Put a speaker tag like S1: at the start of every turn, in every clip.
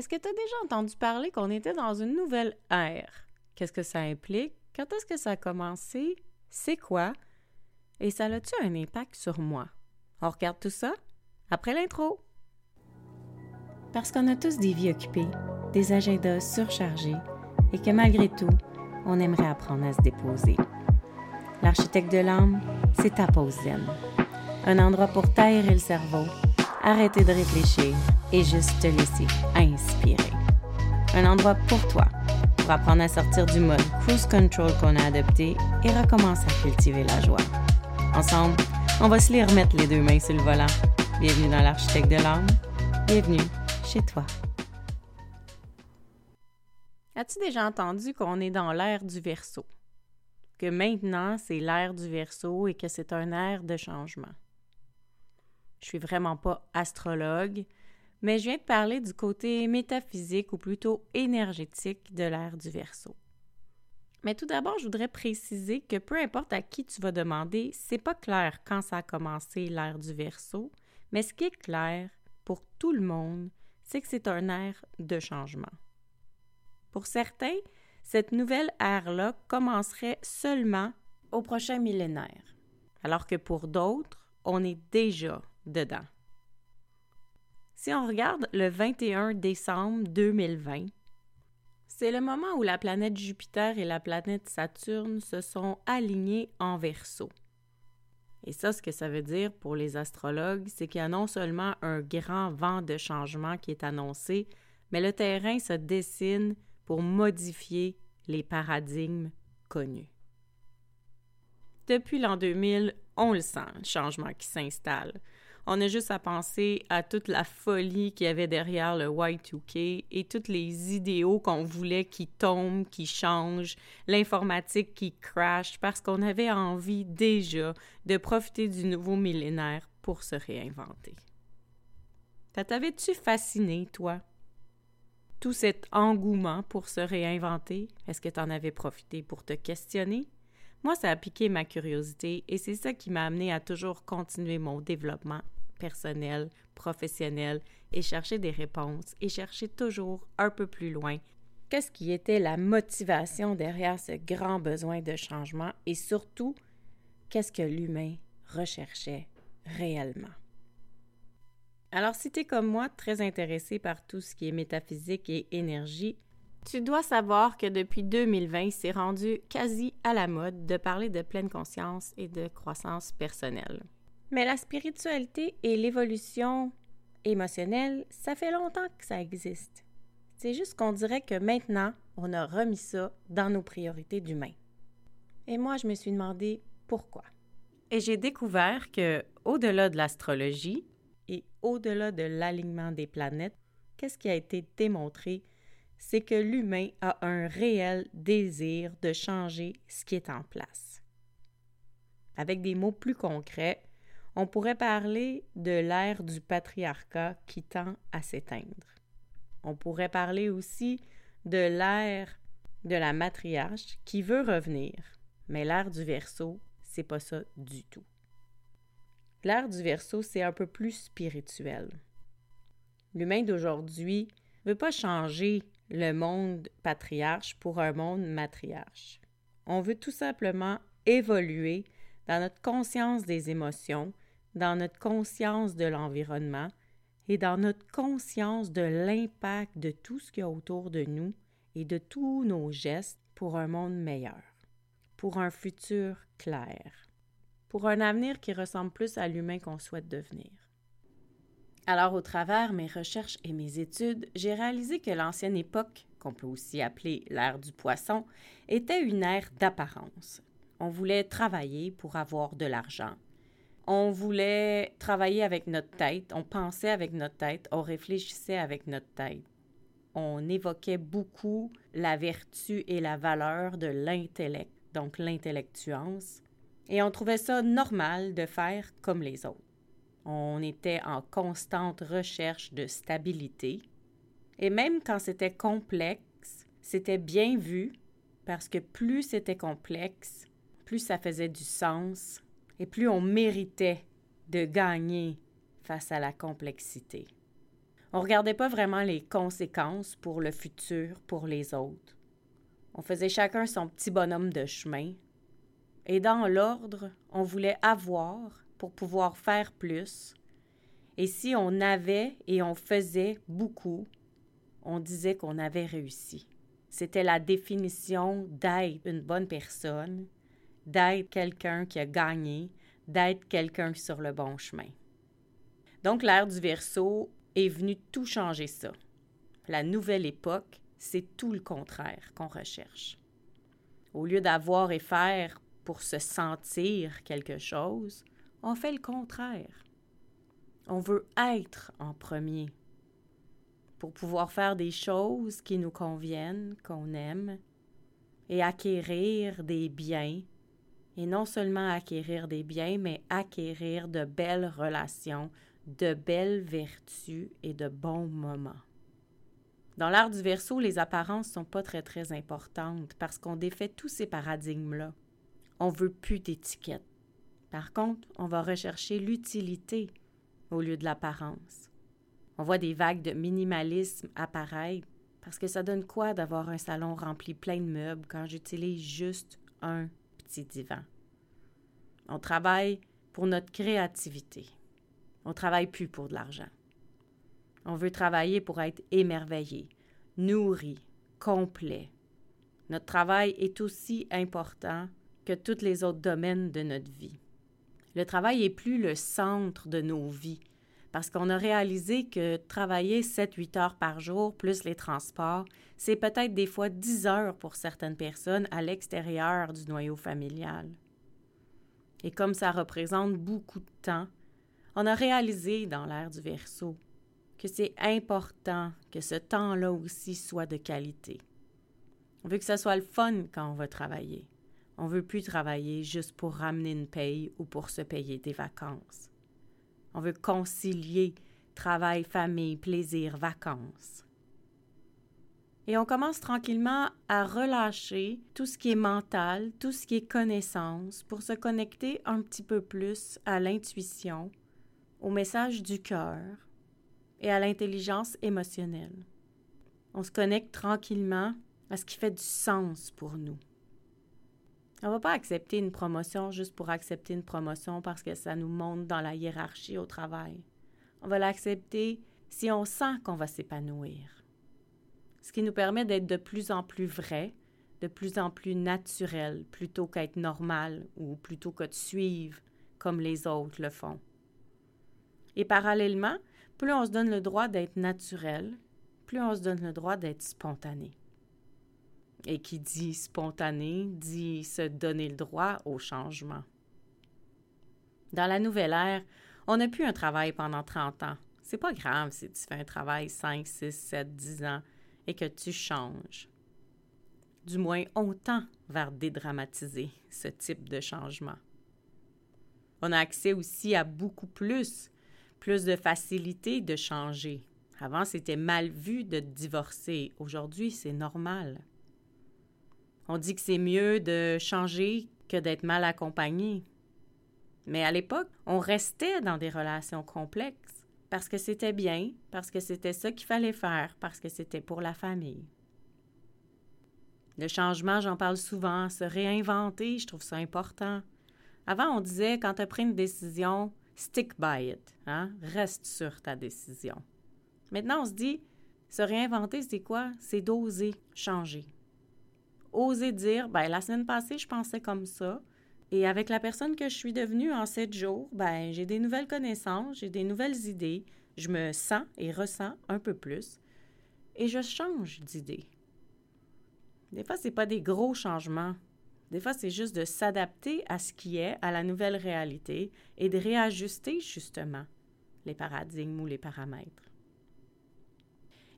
S1: Est-ce que tu as déjà entendu parler qu'on était dans une nouvelle ère? Qu'est-ce que ça implique? Quand est-ce que ça a commencé? C'est quoi? Et ça a-tu un impact sur moi? On regarde tout ça après l'intro. Parce qu'on a tous des vies occupées, des agendas surchargés et que malgré tout, on aimerait apprendre à se déposer. L'architecte de l'âme, c'est ta pause zen. Un endroit pour t'aérer le cerveau, arrêter de réfléchir et juste te laisser inspirer. Un endroit pour toi, pour apprendre à sortir du mode cruise control qu'on a adopté et recommencer à cultiver la joie. Ensemble, on va se les remettre les deux mains sur le volant. Bienvenue dans l'architecte de l'âme. Bienvenue chez toi. As-tu déjà entendu qu'on est dans l'ère du verso? Que maintenant, c'est l'ère du verso et que c'est un ère de changement? Je suis vraiment pas astrologue, mais je viens de parler du côté métaphysique ou plutôt énergétique de l'ère du verso. Mais tout d'abord, je voudrais préciser que peu importe à qui tu vas demander, c'est pas clair quand ça a commencé l'ère du verso, mais ce qui est clair pour tout le monde, c'est que c'est un ère de changement. Pour certains, cette nouvelle ère-là commencerait seulement au prochain millénaire, alors que pour d'autres, on est déjà dedans. Si on regarde le 21 décembre 2020, c'est le moment où la planète Jupiter et la planète Saturne se sont alignées en verso. Et ça, ce que ça veut dire pour les astrologues, c'est qu'il y a non seulement un grand vent de changement qui est annoncé, mais le terrain se dessine pour modifier les paradigmes connus. Depuis l'an 2000, on le sent, le changement qui s'installe. On a juste à penser à toute la folie qu'il y avait derrière le Y2K et toutes les idéaux qu'on voulait qui tombent, qui changent, l'informatique qui crash parce qu'on avait envie déjà de profiter du nouveau millénaire pour se réinventer. Ça t'avait-tu fasciné, toi? tout cet engouement pour se réinventer, est-ce que tu en avais profité pour te questionner? Moi, ça a piqué ma curiosité et c'est ça qui m'a amené à toujours continuer mon développement personnel, professionnel et chercher des réponses et chercher toujours un peu plus loin qu'est-ce qui était la motivation derrière ce grand besoin de changement et surtout qu'est-ce que l'humain recherchait réellement. Alors, si tu es comme moi très intéressé par tout ce qui est métaphysique et énergie, tu dois savoir que depuis 2020, c'est rendu quasi à la mode de parler de pleine conscience et de croissance personnelle. Mais la spiritualité et l'évolution émotionnelle, ça fait longtemps que ça existe. C'est juste qu'on dirait que maintenant, on a remis ça dans nos priorités d'humain. Et moi, je me suis demandé pourquoi. Et j'ai découvert que, au-delà de l'astrologie, et au-delà de l'alignement des planètes, qu'est-ce qui a été démontré? C'est que l'humain a un réel désir de changer ce qui est en place. Avec des mots plus concrets, on pourrait parler de l'ère du patriarcat qui tend à s'éteindre. On pourrait parler aussi de l'ère de la matriarche qui veut revenir, mais l'ère du verso, c'est pas ça du tout. L'ère du verso, c'est un peu plus spirituel. L'humain d'aujourd'hui ne veut pas changer le monde patriarche pour un monde matriarche. On veut tout simplement évoluer dans notre conscience des émotions, dans notre conscience de l'environnement et dans notre conscience de l'impact de tout ce qu'il y a autour de nous et de tous nos gestes pour un monde meilleur, pour un futur clair pour un avenir qui ressemble plus à l'humain qu'on souhaite devenir. Alors, au travers mes recherches et mes études, j'ai réalisé que l'ancienne époque, qu'on peut aussi appeler l'ère du poisson, était une ère d'apparence. On voulait travailler pour avoir de l'argent. On voulait travailler avec notre tête, on pensait avec notre tête, on réfléchissait avec notre tête. On évoquait beaucoup la vertu et la valeur de l'intellect, donc l'intellectuance, et on trouvait ça normal de faire comme les autres. On était en constante recherche de stabilité. Et même quand c'était complexe, c'était bien vu parce que plus c'était complexe, plus ça faisait du sens et plus on méritait de gagner face à la complexité. On regardait pas vraiment les conséquences pour le futur, pour les autres. On faisait chacun son petit bonhomme de chemin. Et dans l'ordre, on voulait avoir pour pouvoir faire plus. Et si on avait et on faisait beaucoup, on disait qu'on avait réussi. C'était la définition d'être une bonne personne, d'être quelqu'un qui a gagné, d'être quelqu'un sur le bon chemin. Donc l'ère du Verseau est venue tout changer ça. La nouvelle époque, c'est tout le contraire qu'on recherche. Au lieu d'avoir et faire pour se sentir quelque chose, on fait le contraire. On veut être en premier pour pouvoir faire des choses qui nous conviennent, qu'on aime, et acquérir des biens, et non seulement acquérir des biens, mais acquérir de belles relations, de belles vertus et de bons moments. Dans l'art du verso, les apparences sont pas très très importantes parce qu'on défait tous ces paradigmes-là. On veut plus d'étiquette. Par contre, on va rechercher l'utilité au lieu de l'apparence. On voit des vagues de minimalisme apparaître parce que ça donne quoi d'avoir un salon rempli plein de meubles quand j'utilise juste un petit divan? On travaille pour notre créativité. On travaille plus pour de l'argent. On veut travailler pour être émerveillé, nourri, complet. Notre travail est aussi important que tous les autres domaines de notre vie. Le travail n'est plus le centre de nos vies parce qu'on a réalisé que travailler 7-8 heures par jour, plus les transports, c'est peut-être des fois 10 heures pour certaines personnes à l'extérieur du noyau familial. Et comme ça représente beaucoup de temps, on a réalisé dans l'ère du Verseau que c'est important que ce temps-là aussi soit de qualité. On veut que ce soit le fun quand on va travailler. On veut plus travailler juste pour ramener une paye ou pour se payer des vacances. On veut concilier travail, famille, plaisir, vacances. Et on commence tranquillement à relâcher tout ce qui est mental, tout ce qui est connaissance, pour se connecter un petit peu plus à l'intuition, au message du cœur et à l'intelligence émotionnelle. On se connecte tranquillement à ce qui fait du sens pour nous. On ne va pas accepter une promotion juste pour accepter une promotion parce que ça nous monte dans la hiérarchie au travail. On va l'accepter si on sent qu'on va s'épanouir. Ce qui nous permet d'être de plus en plus vrai, de plus en plus naturel, plutôt qu'être normal ou plutôt que de suivre comme les autres le font. Et parallèlement, plus on se donne le droit d'être naturel, plus on se donne le droit d'être spontané. Et qui dit spontané dit se donner le droit au changement. Dans la nouvelle ère, on n'a plus un travail pendant 30 ans. C'est pas grave si tu fais un travail 5, 6, 7, 10 ans et que tu changes. Du moins, on tend vers dédramatiser ce type de changement. On a accès aussi à beaucoup plus, plus de facilité de changer. Avant, c'était mal vu de divorcer. Aujourd'hui, c'est normal. On dit que c'est mieux de changer que d'être mal accompagné. Mais à l'époque, on restait dans des relations complexes parce que c'était bien, parce que c'était ça qu'il fallait faire, parce que c'était pour la famille. Le changement, j'en parle souvent, se réinventer, je trouve ça important. Avant, on disait, quand tu as pris une décision, stick by it, hein? reste sur ta décision. Maintenant, on se dit, se réinventer, c'est quoi? C'est d'oser changer oser dire, ben, la semaine passée, je pensais comme ça. Et avec la personne que je suis devenue en sept jours, ben, j'ai des nouvelles connaissances, j'ai des nouvelles idées, je me sens et ressens un peu plus et je change d'idée. Des fois, ce n'est pas des gros changements. Des fois, c'est juste de s'adapter à ce qui est, à la nouvelle réalité et de réajuster justement les paradigmes ou les paramètres.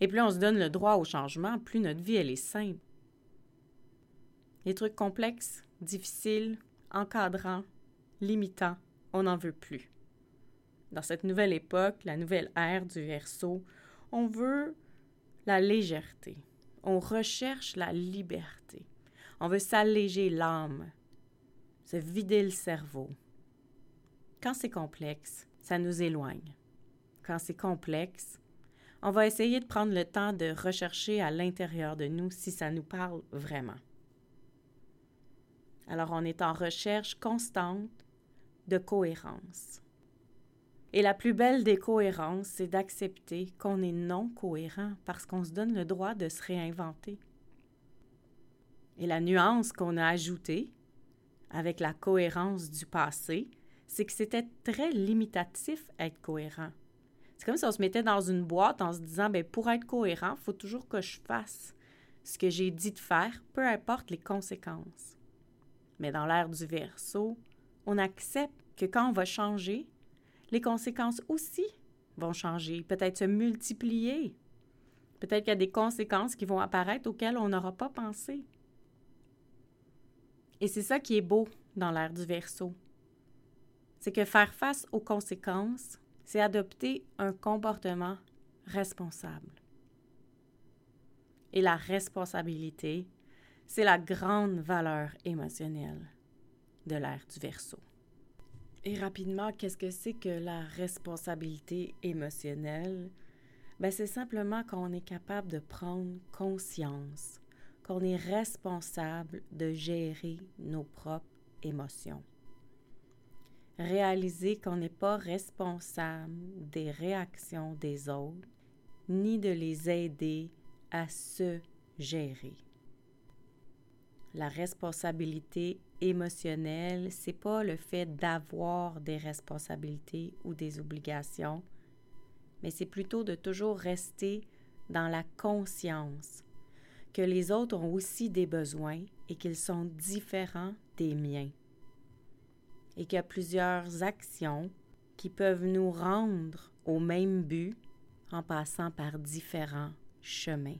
S1: Et plus on se donne le droit au changement, plus notre vie, elle est simple. Les trucs complexes, difficiles, encadrants, limitants, on n'en veut plus. Dans cette nouvelle époque, la nouvelle ère du verso, on veut la légèreté. On recherche la liberté. On veut s'alléger l'âme, se vider le cerveau. Quand c'est complexe, ça nous éloigne. Quand c'est complexe, on va essayer de prendre le temps de rechercher à l'intérieur de nous si ça nous parle vraiment. Alors on est en recherche constante de cohérence. Et la plus belle des cohérences, c'est d'accepter qu'on est non cohérent parce qu'on se donne le droit de se réinventer. Et la nuance qu'on a ajoutée avec la cohérence du passé, c'est que c'était très limitatif être cohérent. C'est comme si on se mettait dans une boîte en se disant, ben pour être cohérent, il faut toujours que je fasse ce que j'ai dit de faire, peu importe les conséquences. Mais dans l'ère du verso, on accepte que quand on va changer, les conséquences aussi vont changer, peut-être se multiplier. Peut-être qu'il y a des conséquences qui vont apparaître auxquelles on n'aura pas pensé. Et c'est ça qui est beau dans l'ère du verso. C'est que faire face aux conséquences, c'est adopter un comportement responsable. Et la responsabilité, c'est la grande valeur émotionnelle de l'ère du verso. Et rapidement, qu'est-ce que c'est que la responsabilité émotionnelle? Ben, c'est simplement qu'on est capable de prendre conscience, qu'on est responsable de gérer nos propres émotions. Réaliser qu'on n'est pas responsable des réactions des autres, ni de les aider à se gérer. La responsabilité émotionnelle, c'est pas le fait d'avoir des responsabilités ou des obligations, mais c'est plutôt de toujours rester dans la conscience que les autres ont aussi des besoins et qu'ils sont différents des miens. Et qu'il y a plusieurs actions qui peuvent nous rendre au même but en passant par différents chemins.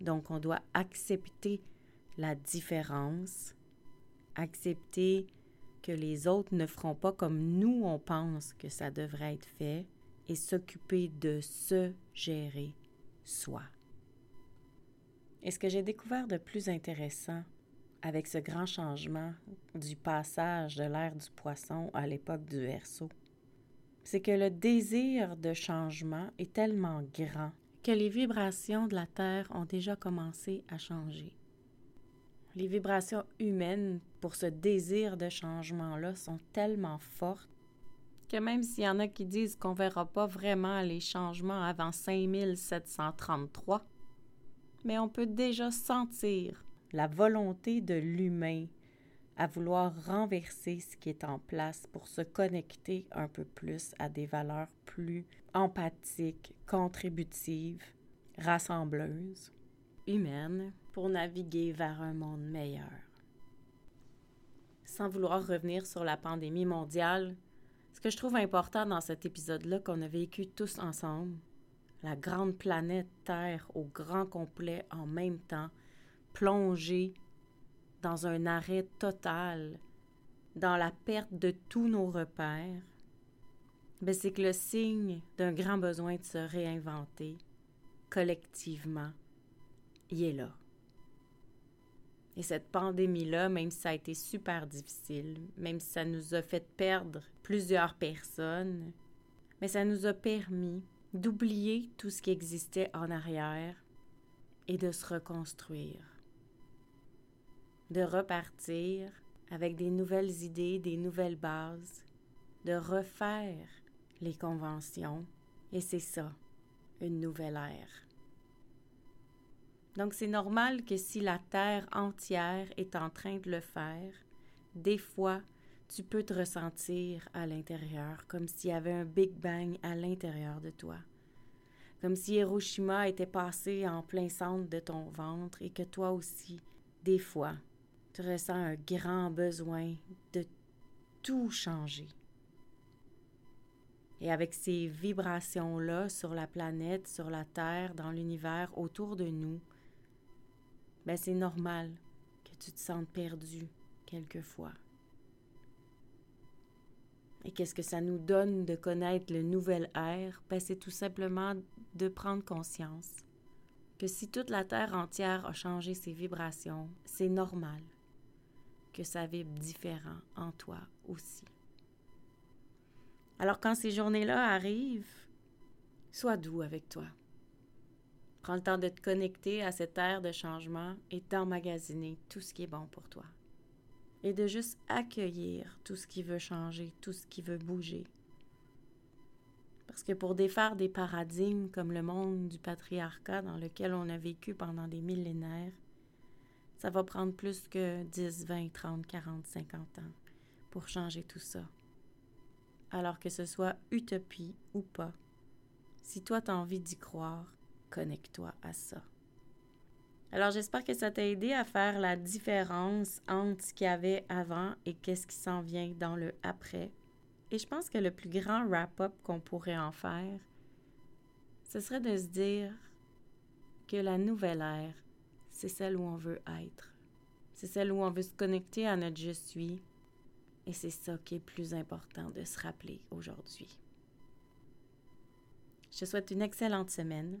S1: Donc on doit accepter la différence, accepter que les autres ne feront pas comme nous on pense que ça devrait être fait et s'occuper de se gérer soi. Et ce que j'ai découvert de plus intéressant avec ce grand changement du passage de l'ère du poisson à l'époque du verso, c'est que le désir de changement est tellement grand que les vibrations de la Terre ont déjà commencé à changer. Les vibrations humaines pour ce désir de changement-là sont tellement fortes que même s'il y en a qui disent qu'on ne verra pas vraiment les changements avant 5733, mais on peut déjà sentir la volonté de l'humain à vouloir renverser ce qui est en place pour se connecter un peu plus à des valeurs plus empathiques, contributives, rassembleuses, humaines, pour naviguer vers un monde meilleur. Sans vouloir revenir sur la pandémie mondiale, ce que je trouve important dans cet épisode-là qu'on a vécu tous ensemble, la grande planète Terre au grand complet en même temps, plongée dans un arrêt total, dans la perte de tous nos repères, ben c'est que le signe d'un grand besoin de se réinventer collectivement, il est là. Et cette pandémie-là, même si ça a été super difficile, même si ça nous a fait perdre plusieurs personnes, mais ça nous a permis d'oublier tout ce qui existait en arrière et de se reconstruire, de repartir avec des nouvelles idées, des nouvelles bases, de refaire les conventions, et c'est ça, une nouvelle ère. Donc c'est normal que si la Terre entière est en train de le faire, des fois, tu peux te ressentir à l'intérieur, comme s'il y avait un Big Bang à l'intérieur de toi. Comme si Hiroshima était passé en plein centre de ton ventre et que toi aussi, des fois, tu ressens un grand besoin de tout changer. Et avec ces vibrations-là sur la planète, sur la Terre, dans l'univers, autour de nous, ben c'est normal que tu te sentes perdu quelquefois. Et qu'est-ce que ça nous donne de connaître le nouvel air? Ben c'est tout simplement de prendre conscience que si toute la Terre entière a changé ses vibrations, c'est normal que ça vibre différent en toi aussi. Alors quand ces journées-là arrivent, Sois doux avec toi. Prends le temps de te connecter à cette ère de changement et d'emmagasiner tout ce qui est bon pour toi. Et de juste accueillir tout ce qui veut changer, tout ce qui veut bouger. Parce que pour défaire des paradigmes comme le monde du patriarcat dans lequel on a vécu pendant des millénaires, ça va prendre plus que 10, 20, 30, 40, 50 ans pour changer tout ça. Alors que ce soit utopie ou pas, si toi tu as envie d'y croire, connecte-toi à ça. Alors j'espère que ça t'a aidé à faire la différence entre ce qu'il y avait avant et qu'est-ce qui s'en vient dans le après. Et je pense que le plus grand wrap-up qu'on pourrait en faire, ce serait de se dire que la nouvelle ère, c'est celle où on veut être. C'est celle où on veut se connecter à notre je suis. Et c'est ça qui est plus important de se rappeler aujourd'hui. Je te souhaite une excellente semaine.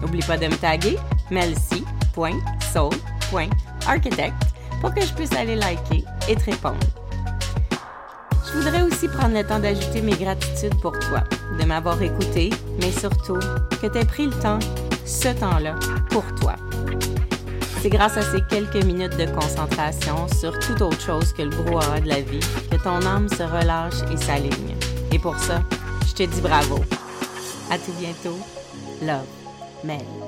S1: N'oublie pas de me taguer melcy.soul.architect pour que je puisse aller liker et te répondre. Je voudrais aussi prendre le temps d'ajouter mes gratitudes pour toi, de m'avoir écouté, mais surtout que tu aies pris le temps, ce temps-là, pour toi. C'est grâce à ces quelques minutes de concentration sur toute autre chose que le brouhaha de la vie que ton âme se relâche et s'aligne. Et pour ça, je te dis bravo. À tout bientôt. Love, Mel.